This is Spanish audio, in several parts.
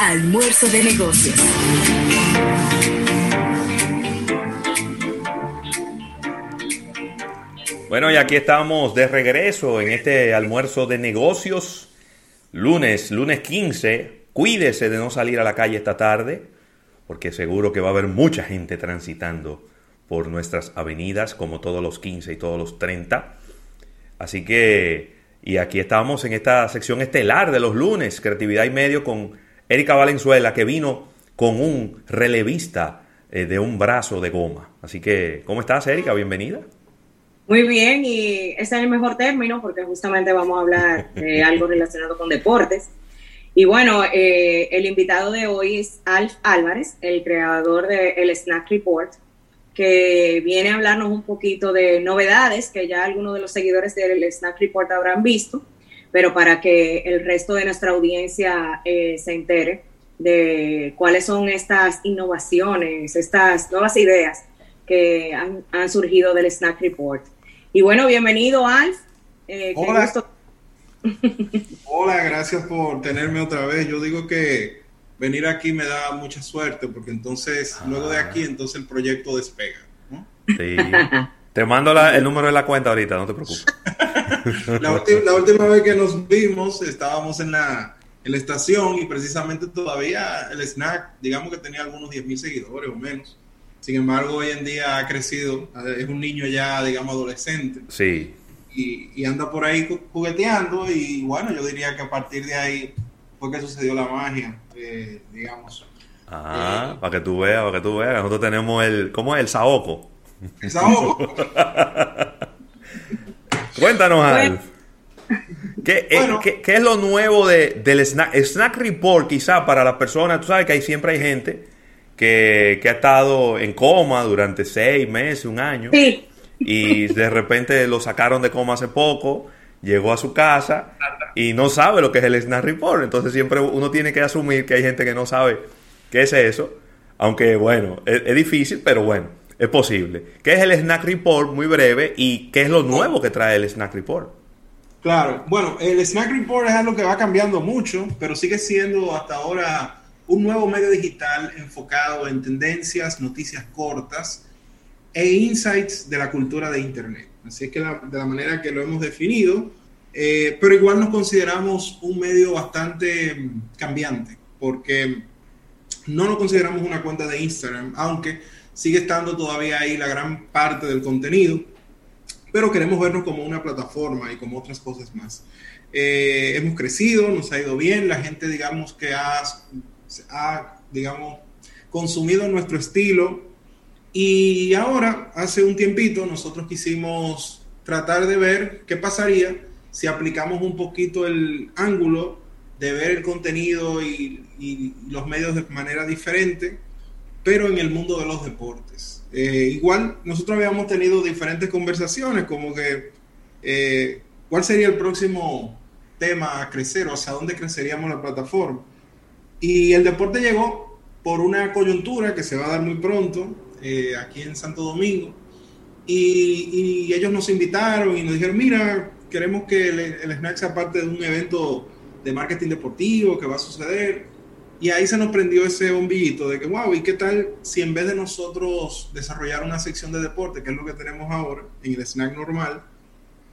Almuerzo de negocios. Bueno, y aquí estamos de regreso en este almuerzo de negocios. Lunes, lunes 15. Cuídese de no salir a la calle esta tarde, porque seguro que va a haber mucha gente transitando por nuestras avenidas, como todos los 15 y todos los 30. Así que, y aquí estamos en esta sección estelar de los lunes, Creatividad y Medio, con Erika Valenzuela, que vino con un relevista eh, de un brazo de goma. Así que, ¿cómo estás, Erika? Bienvenida. Muy bien, y ese es el mejor término porque justamente vamos a hablar de algo relacionado con deportes. Y bueno, eh, el invitado de hoy es Alf Álvarez, el creador de el Snack Report, que viene a hablarnos un poquito de novedades que ya algunos de los seguidores del Snack Report habrán visto, pero para que el resto de nuestra audiencia eh, se entere de cuáles son estas innovaciones, estas nuevas ideas que han, han surgido del Snack Report. Y bueno, bienvenido, Alf. Eh, Hola. Hola, gracias por tenerme otra vez. Yo digo que venir aquí me da mucha suerte porque entonces, luego de ah. aquí, entonces el proyecto despega. Sí. Te mando el número de la cuenta ahorita, no te preocupes. la, la, última vez que nos vimos estábamos en la, en la estación y precisamente todavía el snack, digamos que tenía algunos 10 mil seguidores o menos. Sin embargo, hoy en día ha crecido, es un niño ya, digamos, adolescente. Sí. Y, anda por ahí jugueteando y bueno, yo diría que a partir de ahí fue que sucedió la magia, eh, digamos. Ah, para que tú veas, para que tú veas. Nosotros tenemos el, ¿cómo es? El saoco. El saoco. Cuéntanos, Alf. Eh, ¿Qué, ¿qué, es lo nuevo de, del snack, snack Report quizá para las personas? Tú sabes que ahí siempre hay gente que, ha estado en coma durante seis meses, un año. Y de repente lo sacaron de coma hace poco, llegó a su casa y no sabe lo que es el Snack Report. Entonces siempre uno tiene que asumir que hay gente que no sabe qué es eso. Aunque bueno, es, es difícil, pero bueno, es posible. ¿Qué es el Snack Report? Muy breve. ¿Y qué es lo nuevo que trae el Snack Report? Claro, bueno, el Snack Report es algo que va cambiando mucho, pero sigue siendo hasta ahora un nuevo medio digital enfocado en tendencias, noticias cortas e insights de la cultura de Internet. Así es que de la manera que lo hemos definido, eh, pero igual nos consideramos un medio bastante mm, cambiante, porque no nos consideramos una cuenta de Instagram, aunque sigue estando todavía ahí la gran parte del contenido, pero queremos vernos como una plataforma y como otras cosas más. Eh, hemos crecido, nos ha ido bien, la gente digamos que ha ha, digamos, consumido nuestro estilo. Y ahora, hace un tiempito, nosotros quisimos tratar de ver qué pasaría si aplicamos un poquito el ángulo de ver el contenido y, los medios de manera diferente, pero en el mundo de los deportes. Eh, igual, nosotros habíamos tenido diferentes conversaciones, como que, eh, ¿cuál sería el próximo tema a crecer o hacia dónde creceríamos la plataforma? Y el deporte llegó por una coyuntura que se va a dar muy pronto eh, aquí en Santo Domingo. Y, ellos nos invitaron y nos dijeron, mira, queremos que el, el snack sea parte de un evento de marketing deportivo que va a suceder. Y ahí se nos prendió ese bombillito de que, wow, ¿y qué tal si en vez de nosotros desarrollar una sección de deporte, que es lo que tenemos ahora en el snack normal,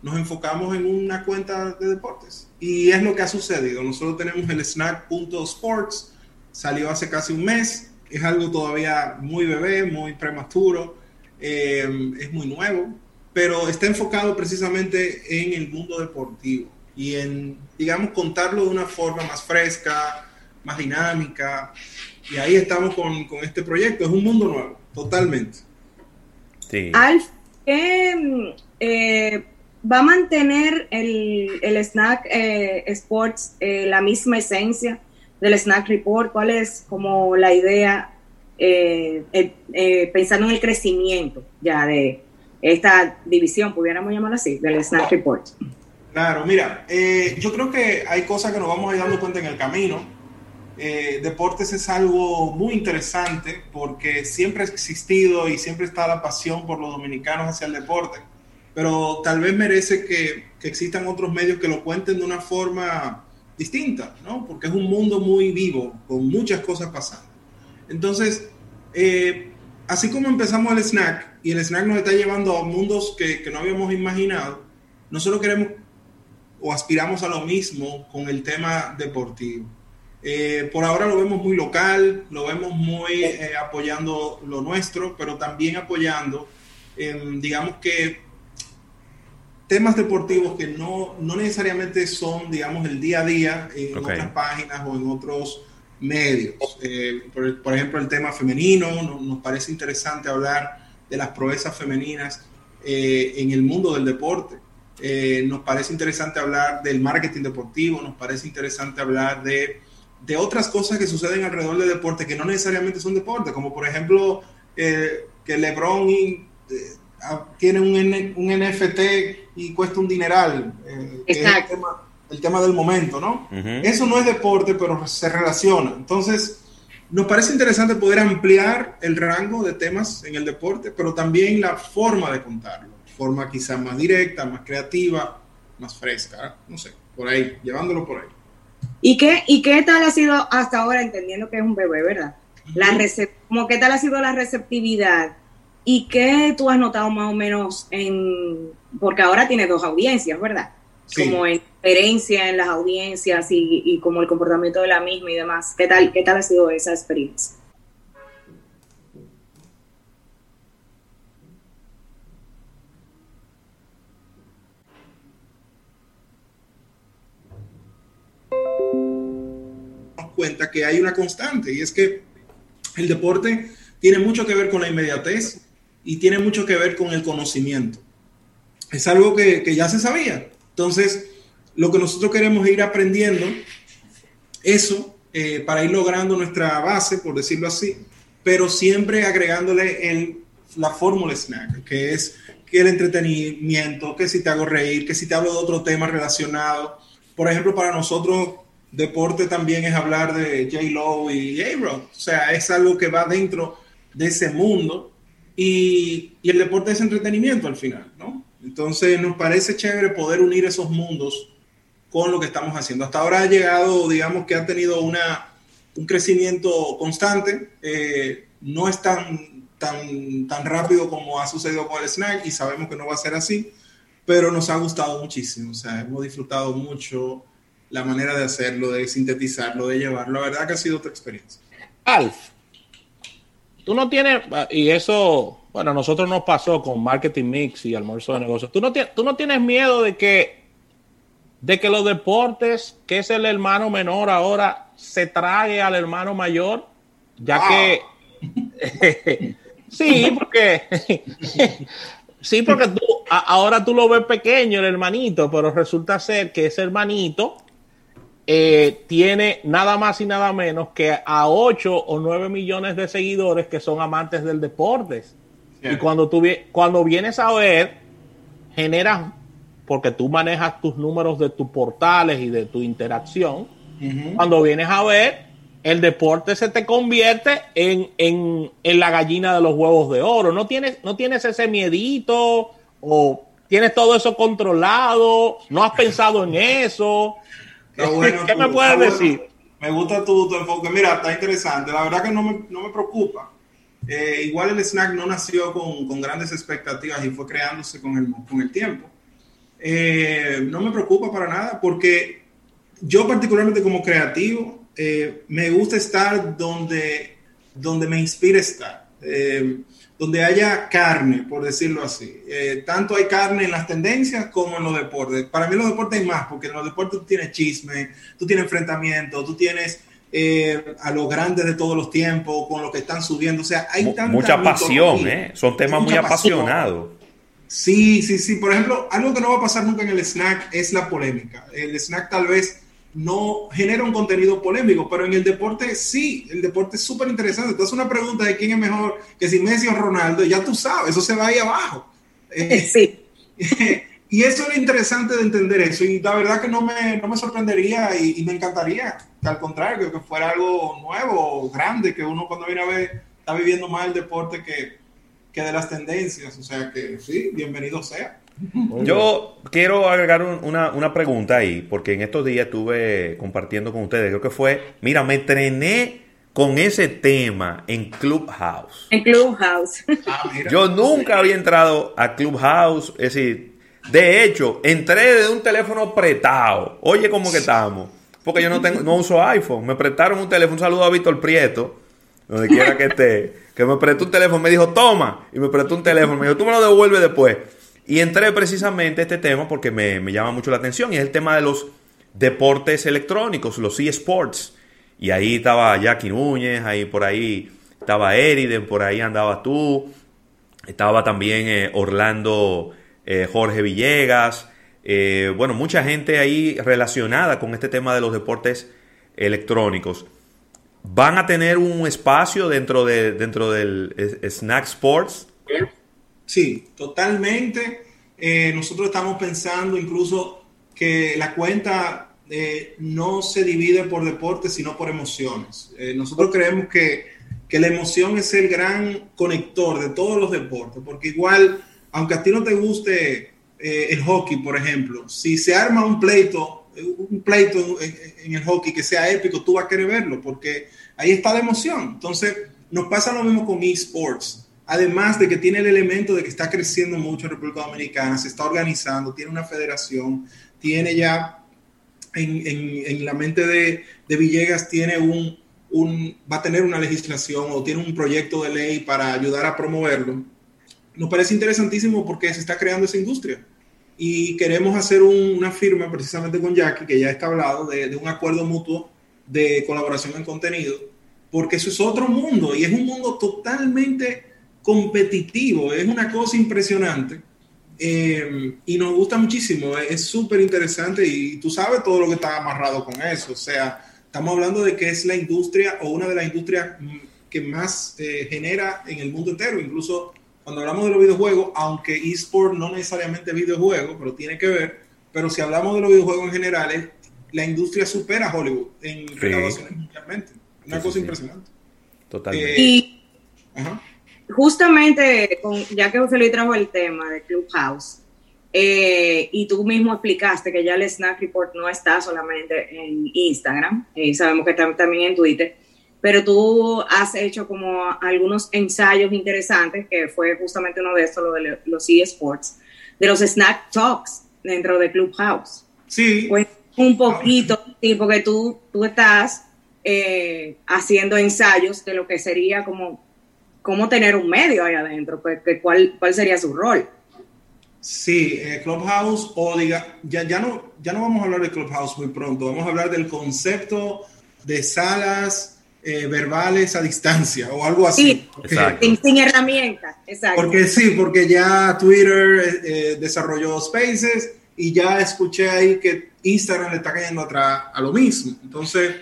nos enfocamos en una cuenta de deportes. Y es lo que ha sucedido. Nosotros tenemos el snack.sports, salió hace casi un mes, es algo todavía muy bebé, muy prematuro, eh, es muy nuevo, pero está enfocado precisamente en el mundo deportivo y en, digamos, contarlo de una forma más fresca, más dinámica. Y ahí estamos con, con este proyecto. Es un mundo nuevo, totalmente. Sí. Alf, eh, ¿Va a mantener el, el Snack eh, Sports eh, la misma esencia del Snack Report? ¿Cuál es como la idea eh, pensando en el crecimiento ya de esta división, pudiéramos llamarlo así, del Snack Report? Claro, mira, yo creo que hay cosas que nos vamos a ir dando cuenta en el camino. Deportes es algo muy interesante porque siempre ha existido y siempre está la pasión por los dominicanos hacia el deporte pero tal vez merece que, existan otros medios que lo cuenten de una forma distinta, ¿no? Porque es un mundo muy vivo, con muchas cosas pasando. Entonces, eh, así como empezamos el snack y el snack nos está llevando a mundos que, que no habíamos imaginado, nosotros queremos o aspiramos a lo mismo con el tema deportivo. Eh, por ahora lo vemos muy local, lo vemos muy eh, apoyando lo nuestro, pero también apoyando, digamos que, temas deportivos que no, no, necesariamente son, digamos, el día a día en otras páginas o en otros medios. Eh, por, ejemplo, el tema femenino, nos, parece interesante hablar de las proezas femeninas en el mundo del deporte. nos parece interesante hablar del marketing deportivo, nos parece interesante hablar de de otras cosas que suceden alrededor del deporte que no necesariamente son deporte, como por ejemplo eh, que LeBron eh, ah, tiene un, un, NFT y cuesta un dineral. Eh, el tema, del momento, ¿no? Eso no es deporte, pero se relaciona. Entonces, nos parece interesante poder ampliar el rango de temas en el deporte, pero también la forma de contarlo. Forma quizá más directa, más creativa, más fresca, no sé, por ahí, llevándolo por ahí. ¿Y qué, ¿Y qué tal ha sido hasta ahora, entendiendo que es un bebé, verdad? La como ¿Qué tal ha sido la receptividad? ¿Y qué tú has notado más o menos en, porque ahora tiene dos audiencias, ¿verdad? Como en experiencia en las audiencias y, y, como el comportamiento de la misma y demás. ¿Qué tal, qué tal ha sido esa experiencia? Cuenta que hay una constante y es que el deporte tiene mucho que ver con la inmediatez y tiene mucho que ver con el conocimiento. Es algo que, ya se sabía. Entonces, lo que nosotros queremos ir aprendiendo eso eh, para ir logrando nuestra base, por decirlo así, pero siempre agregándole en la fórmula snack, que es que el entretenimiento, que si te hago reír, que si te hablo de otro tema relacionado. Por ejemplo, para nosotros deporte también es hablar de J. Lo y J-Rod. O sea, es algo que va dentro de ese mundo y, el deporte es entretenimiento al final, ¿no? Entonces nos parece chévere poder unir esos mundos con lo que estamos haciendo. Hasta ahora ha llegado, digamos que ha tenido una, un crecimiento constante, eh, no es tan, tan, tan rápido como ha sucedido con el snack y sabemos que no va a ser así, pero nos ha gustado muchísimo, o sea, hemos disfrutado mucho la manera de hacerlo, de sintetizarlo, de llevarlo. La verdad que ha sido otra experiencia. Alf, tú no tienes, y eso, bueno, a nosotros nos pasó con Marketing Mix y Almuerzo de Negocios. ¿Tú no, tú no tienes miedo de que, de que los deportes, que es el hermano menor ahora, se trague al hermano mayor, ya que... sí, porque... sí, porque tú, ahora tú lo ves pequeño, el hermanito, pero resulta ser que ese hermanito eh, tiene nada más y nada menos que a 8 o 9 millones de seguidores que son amantes del deporte. Y cuando, tú, cuando vienes a ver, generas, porque tú manejas tus números de tus portales y de tu interacción, cuando vienes a ver, el deporte se te convierte en, en, en, la gallina de los huevos de oro. No tienes, no tienes ese miedito o tienes todo eso controlado, no has pensado en eso. ¿Qué me puedes decir? Me gusta tu, enfoque. Mira, está interesante. La verdad que no me, no me preocupa. Eh, igual el snack no nació con, con, grandes expectativas y fue creándose con el, con el tiempo. Eh, no me preocupa para nada porque yo particularmente como creativo eh, me gusta estar donde, donde me inspira estar donde haya carne, por decirlo así. Eh, tanto hay carne en las tendencias como en los deportes. Para mí los deportes hay más, porque en los deportes tú tienes chisme, tú tienes enfrentamiento, tú tienes eh, a los grandes de todos los tiempos, con lo que están subiendo. O sea, hay tanta Mucha pasión, ¿eh? Son temas muy apasionados. Sí, sí, sí. Por ejemplo, algo que no va a pasar nunca en el snack es la polémica. El snack tal vez no genera un contenido polémico, pero en el deporte sí, el deporte es súper interesante. Entonces una pregunta de quién es mejor, que si Messi o Ronaldo, ya tú sabes, eso se va ahí abajo. Eh, sí. y eso es lo interesante de entender eso, y la verdad que no me, no me sorprendería y, me encantaría, que al contrario, que fuera algo nuevo, grande, que uno cuando viene a ver está viviendo más el deporte que, que de las tendencias, o sea que sí, bienvenido sea. Yo quiero agregar una, una, pregunta ahí, porque en estos días estuve compartiendo con ustedes, creo que fue, mira, me entrené con ese tema en Clubhouse. En Clubhouse. Ah, Yo nunca había entrado a Clubhouse, es decir, de hecho, entré de un teléfono apretado. Oye, ¿cómo que estamos? Porque yo no tengo, no uso iPhone. Me prestaron un teléfono. Un saludo a Víctor Prieto, donde quiera que esté. Que me prestó un teléfono. Me dijo, toma. Y me prestó un teléfono. Me dijo, tú me lo devuelves después. Y entré precisamente a este tema porque me, me llama mucho la atención. Y es el tema de los deportes electrónicos, los eSports. Y ahí estaba Jackie Núñez, ahí por ahí estaba Eriden, por ahí andaba tú. Estaba también eh, Orlando eh, Jorge Villegas, eh, bueno, mucha gente ahí relacionada con este tema de los deportes electrónicos. ¿Van a tener un espacio dentro, de, dentro del Snack Sports? Sí, totalmente. Eh, nosotros estamos pensando incluso que la cuenta no se divide por deportes, sino por emociones. nosotros creemos que, que la emoción es el gran conector de todos los deportes, porque igual aunque a ti no te guste eh, el hockey, por ejemplo, si se arma un pleito, un pleito en, el hockey que sea épico, tú vas a querer verlo, porque ahí está la emoción. Entonces, nos pasa lo mismo con esports. Además de que tiene el elemento de que está creciendo mucho en República Dominicana, se está organizando, tiene una federación, tiene ya en, la mente de, de, Villegas, tiene un, un, va a tener una legislación o tiene un proyecto de ley para ayudar a promoverlo nos parece interesantísimo porque se está creando esa industria. Y queremos hacer una firma precisamente con Jackie, que ya está hablado, de un acuerdo mutuo de colaboración en contenido, porque eso es otro mundo y es un mundo totalmente competitivo, es una cosa impresionante. Eh, y nos gusta muchísimo, es súper interesante y tú sabes todo lo que está amarrado con eso. O sea, estamos hablando de que es la industria o una de las industrias que más eh, genera en el mundo entero. Incluso cuando hablamos de los videojuegos, aunque eSport no necesariamente es videojuego, pero tiene que ver, pero si hablamos de los videojuegos en general, la industria supera a Hollywood en recaudaciones mundialmente. Una cosa impresionante. Totalmente. y justamente, ya que José Luis trajo el tema de Clubhouse, eh, y tú mismo explicaste que ya el Snack Report no está solamente en Instagram, y sabemos que está también en Twitter pero tú has hecho como algunos ensayos interesantes, que fue justamente uno de estos, lo de los eSports, de los Snack Talks dentro de Clubhouse. Sí. Pues un poquito, sí, porque tú, tú estás eh, haciendo ensayos de lo que sería como cómo tener un medio ahí adentro, pues, cuál, cuál sería su rol. Sí, eh, Clubhouse, o diga, ya, ya, no, ya no vamos a hablar de Clubhouse muy pronto, vamos a hablar del concepto de salas eh, verbales a distancia o algo así. sin, herramientas, exacto. Porque sí, porque ya Twitter eh, eh, desarrolló Spaces y ya escuché ahí que Instagram le está cayendo atrás a lo mismo. Entonces,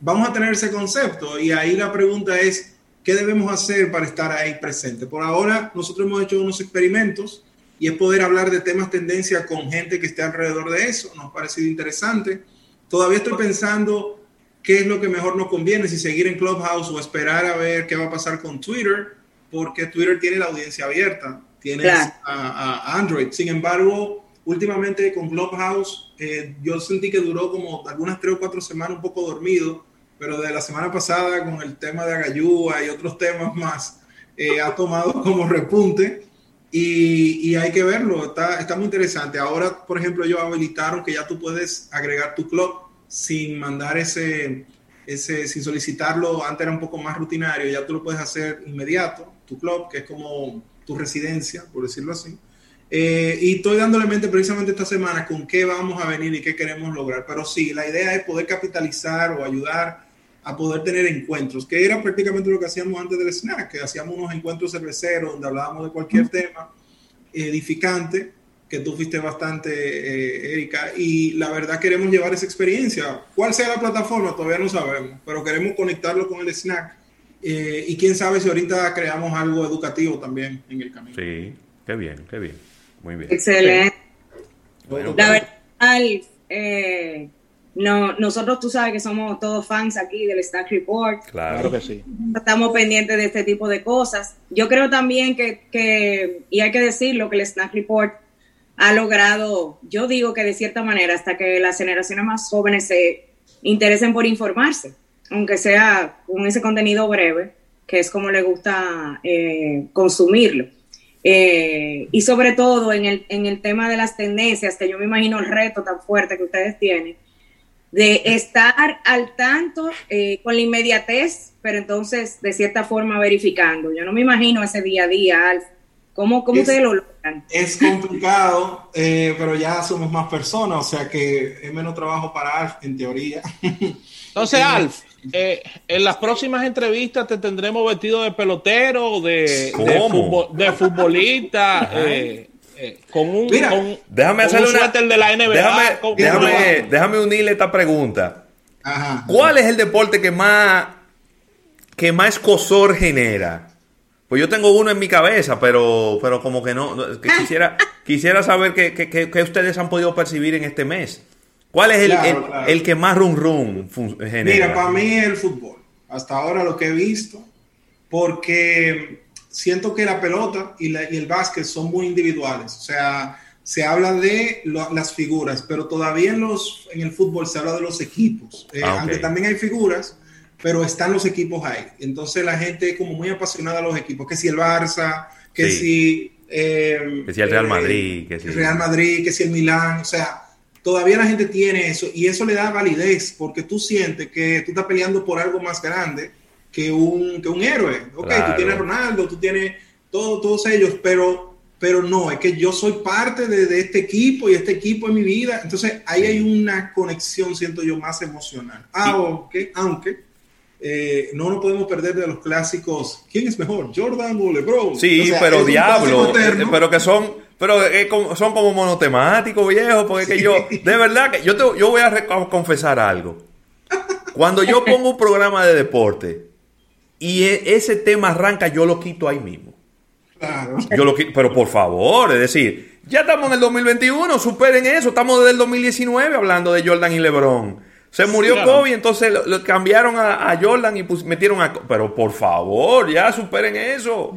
vamos a tener ese concepto y ahí la pregunta es, ¿qué debemos hacer para estar ahí presente? Por ahora, nosotros hemos hecho unos experimentos y es poder hablar de temas tendencia con gente que esté alrededor de eso. Nos ha parecido interesante. Todavía estoy pensando qué es lo que mejor nos conviene, si seguir en Clubhouse o esperar a ver qué va a pasar con Twitter, porque Twitter tiene la audiencia abierta, tiene a, Android. Sin embargo, últimamente con Clubhouse, eh, yo sentí que duró como algunas tres o cuatro semanas un poco dormido, pero de la semana pasada con el tema de Agayúa y otros temas más, eh, ha tomado como repunte. Y, y, hay que verlo, está, está muy interesante. Ahora, por ejemplo, ellos habilitaron que ya tú puedes agregar tu club sin mandar ese, ese, sin solicitarlo, antes era un poco más rutinario, ya tú lo puedes hacer inmediato, tu club, que es como tu residencia, por decirlo así. Eh, y estoy dándole mente precisamente esta semana con qué vamos a venir y qué queremos lograr. Pero sí, la idea es poder capitalizar o ayudar a poder tener encuentros, que era prácticamente lo que hacíamos antes del snack, que hacíamos unos encuentros cerveceros donde hablábamos de cualquier tema edificante que tú fuiste bastante, eh, Erika, y la verdad queremos llevar esa experiencia. ¿Cuál sea la plataforma? Todavía no sabemos, pero queremos conectarlo con el snack. Eh, y quién sabe si ahorita creamos algo educativo también en el camino. Sí, qué bien, qué bien. Muy bien. Excelente. la verdad, eh, no, nosotros tú sabes que somos todos fans aquí del Stack Report. Claro que sí. Estamos pendientes de este tipo de cosas. Yo creo también que, que, y hay que decirlo, que el Snack Report ha logrado, yo digo que de cierta manera, hasta que las generaciones más jóvenes se interesen por informarse, aunque sea con ese contenido breve, que es como le gusta eh, consumirlo. Eh, y sobre todo en el, en el tema de las tendencias, que yo me imagino el reto tan fuerte que ustedes tienen, de estar al tanto eh, con la inmediatez, pero entonces de cierta forma verificando. Yo no me imagino ese día a día, Alf. ¿Cómo, cómo ustedes lo logran? Es complicado, eh, pero ya somos más personas, o sea que es menos trabajo para Alf, en teoría. Entonces, Alf, eh, en las próximas entrevistas te tendremos vestido de pelotero, de, de, futbolista, eh, eh, con un, déjame hacerle una, de la NBA. Déjame, déjame, unirle esta pregunta. ¿Cuál es el deporte que más que más escosor genera? Pues yo tengo uno en mi cabeza, pero, pero como que no, quisiera, quisiera saber qué ustedes han podido percibir en este mes. ¿Cuál es el, el, que más rum rum genera? Mira, para mí es el fútbol. Hasta ahora lo que he visto, porque siento que la pelota y, la, y el básquet son muy individuales. O sea, se habla de las figuras, pero todavía en, los, en el fútbol se habla de los equipos. Eh, ah, aunque también hay figuras, pero están los equipos ahí. Entonces la gente es como muy apasionada a los equipos. Que si el Barça, que si... Eh, que si el Real eh, Madrid, que si el Real Madrid, que si el Milán. O sea, todavía la gente tiene eso y eso le da validez porque tú sientes que tú estás peleando por algo más grande que un, que un héroe. Ok, tú tienes Ronaldo, tú tienes todo, todos ellos, pero, pero no, es que yo soy parte de, este equipo y este equipo es mi vida. Entonces ahí hay una conexión, siento yo, más emocional. Aunque, aunque eh, no nos podemos perder de los clásicos. ¿Quién es mejor, Jordan o LeBron? Sí, pero diablo, eh, pero que son pero son como monotemáticos, viejo, porque que yo, de verdad que yo, te, yo voy a confesar algo. Cuando yo pongo un programa de deporte y e, ese tema arranca, yo lo quito ahí mismo. Claro. Yo lo pero por favor, es decir, ya estamos en el 2021, superen eso, estamos desde el 2019 hablando de Jordan y LeBron. Se murió Kobe, entonces lo, cambiaron a, Jordan y metieron a... Pero por favor, ya superen eso.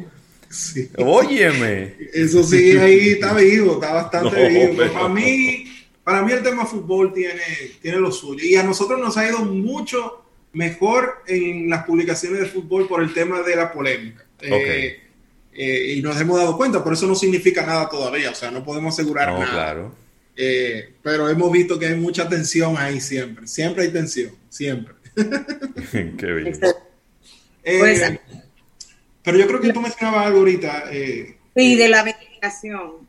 Óyeme. Eso sí, ahí está vivo, está bastante vivo. Para mí, para mí el tema fútbol tiene, tiene lo suyo. Y a nosotros nos ha ido mucho mejor en las publicaciones de fútbol por el tema de la polémica. Eh, eh, y nos hemos dado cuenta, pero eso no significa nada todavía. O sea, no podemos asegurar nada. Claro. Eh, pero hemos visto que hay mucha tensión ahí siempre. Siempre hay tensión, siempre. Qué bien. Pues, pero yo creo que tú mencionabas algo ahorita. Eh, sí, de la verificación.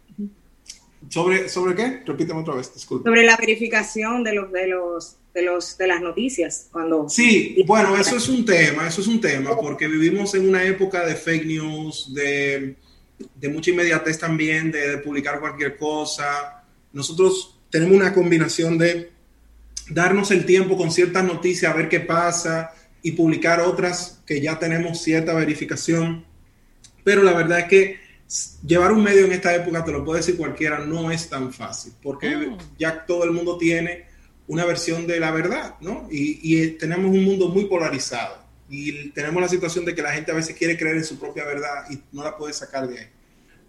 ¿Sobre, ¿Sobre qué? Repíteme otra vez, disculpe. Sobre la verificación de los, de los, de los, de las noticias. Cuando... Sí, bueno, eso es un tema, eso es un tema, porque vivimos en una época de fake news, de, de mucha inmediatez también, de, de publicar cualquier cosa. Nosotros tenemos una combinación de darnos el tiempo con ciertas noticias, a ver qué pasa, y publicar otras que ya tenemos cierta verificación. Pero la verdad es que llevar un medio en esta época, te lo puede decir cualquiera, no es tan fácil, porque oh. ya todo el mundo tiene una versión de la verdad, ¿no? Y, y, tenemos un mundo muy polarizado. Y tenemos la situación de que la gente a veces quiere creer en su propia verdad y no la puede sacar de ahí.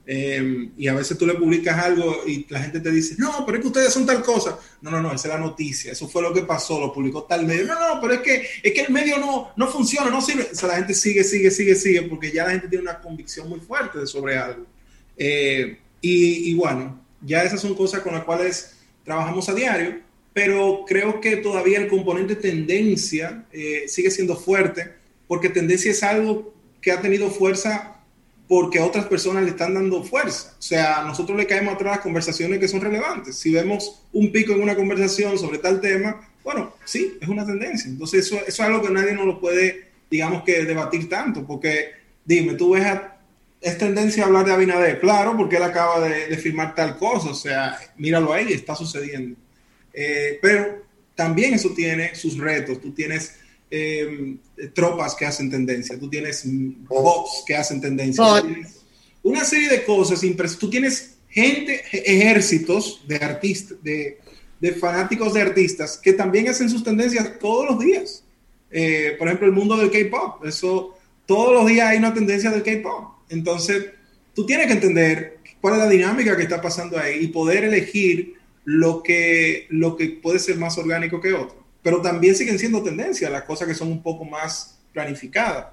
Em, y a veces tú le publicas algo y la gente te dice, no, pero es que ustedes son tal cosa. No, no, no, esa es la noticia, eso fue lo que pasó, lo publicó tal medio. No, no, pero es que, es que el medio no, no funciona, no sirve. O sea, la gente sigue, sigue, sigue, sigue, porque ya la gente tiene una convicción muy fuerte sobre algo. Eh, y, y, bueno, ya esas son cosas con las cuales trabajamos a diario, pero creo que todavía el componente tendencia eh, sigue siendo fuerte, porque tendencia es algo que ha tenido fuerza porque otras personas le están dando fuerza. O sea, nosotros le caemos atrás conversaciones que son relevantes. Si vemos un pico en una conversación sobre tal tema, bueno, sí, es una tendencia. Entonces, eso, es algo que nadie nos lo puede, digamos que, debatir tanto, porque dime, tú ves a, es tendencia a hablar de Abinader, claro, porque él acaba de, firmar tal cosa, o sea, míralo ahí, está sucediendo. Eh, pero también eso tiene sus retos, tú tienes Em, tropas que hacen tendencia, tú tienes bots que hacen tendencia, una serie de cosas impresionantes. Tú tienes gente, ejércitos de artistas, de, de fanáticos de artistas que también hacen sus tendencias todos los días. Eh, por ejemplo, el mundo del K-pop, eso todos los días hay una tendencia del K-pop. Entonces, tú tienes que entender cuál es la dinámica que está pasando ahí y poder elegir lo que, lo que puede ser más orgánico que otro. Pero también siguen siendo tendencias las cosas que son un poco más planificadas,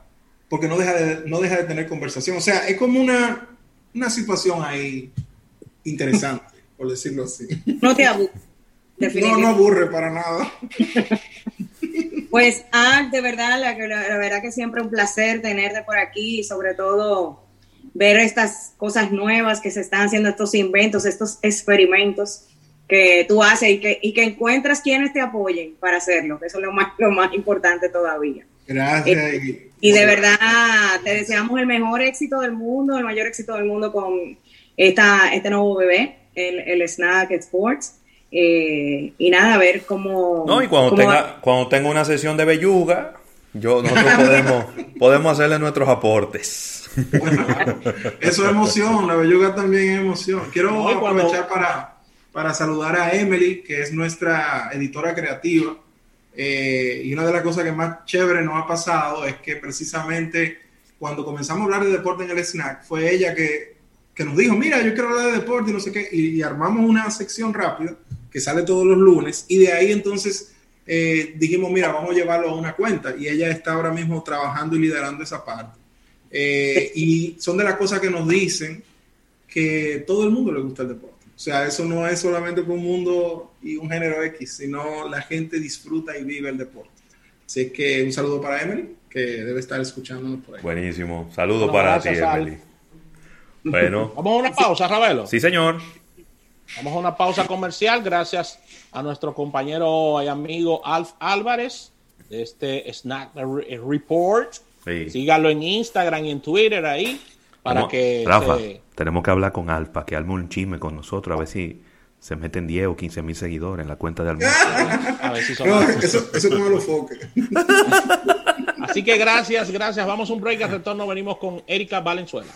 porque no deja de, no deja de tener conversación. O sea, es como una, una situación ahí interesante, por decirlo así. No te aburre. No, no aburre para nada. Pues, ah, de verdad, la, la, verdad que siempre un placer tenerte por aquí y sobre todo ver estas cosas nuevas que se están haciendo, estos inventos, estos experimentos que tú haces y que, y que encuentras quienes te apoyen para hacerlo, eso es lo más, lo más importante todavía. Gracias. Eh, y de verdad, te deseamos el mejor éxito del mundo, el mayor éxito del mundo con esta, este nuevo bebé, el, el Snack Sports. Eh, y nada, a ver cómo... No, y cuando, tenga, cuando tenga una sesión de belluga, yo, nosotros podemos, podemos hacerle nuestros aportes. eso es emoción, la belluga también es emoción. Quiero aprovechar para para saludar a Emily, que es nuestra editora creativa. Eh, y una de las cosas que más chévere nos ha pasado es que precisamente cuando comenzamos a hablar de deporte en el snack, fue ella que, que nos dijo, mira, yo quiero hablar de deporte y no sé qué, y, armamos una sección rápida que sale todos los lunes, y de ahí entonces eh, dijimos, mira, vamos a llevarlo a una cuenta, y ella está ahora mismo trabajando y liderando esa parte. Eh, y son de las cosas que nos dicen que todo el mundo le gusta el deporte. O sea, eso no es solamente por un mundo y un género X, sino la gente disfruta y vive el deporte. Así que un saludo para Emily, que debe estar escuchándonos por ahí. Buenísimo. Saludo para ti, Emily. Bueno. Vamos a una pausa, Ravelo. Sí, señor. Vamos a una pausa comercial gracias a nuestro compañero y amigo Alf Álvarez de este Snack Report. Sí. Sígalo en Instagram y en Twitter ahí para que... Rafa, tenemos que hablar con Alfa, que arme un chisme con nosotros, a ver si se meten 10 o 15 mil seguidores en la cuenta de Almuerzo. a ver si son no, eso, eso como lo foque. Así que gracias, gracias. Vamos a un break, al retorno venimos con Erika Valenzuela.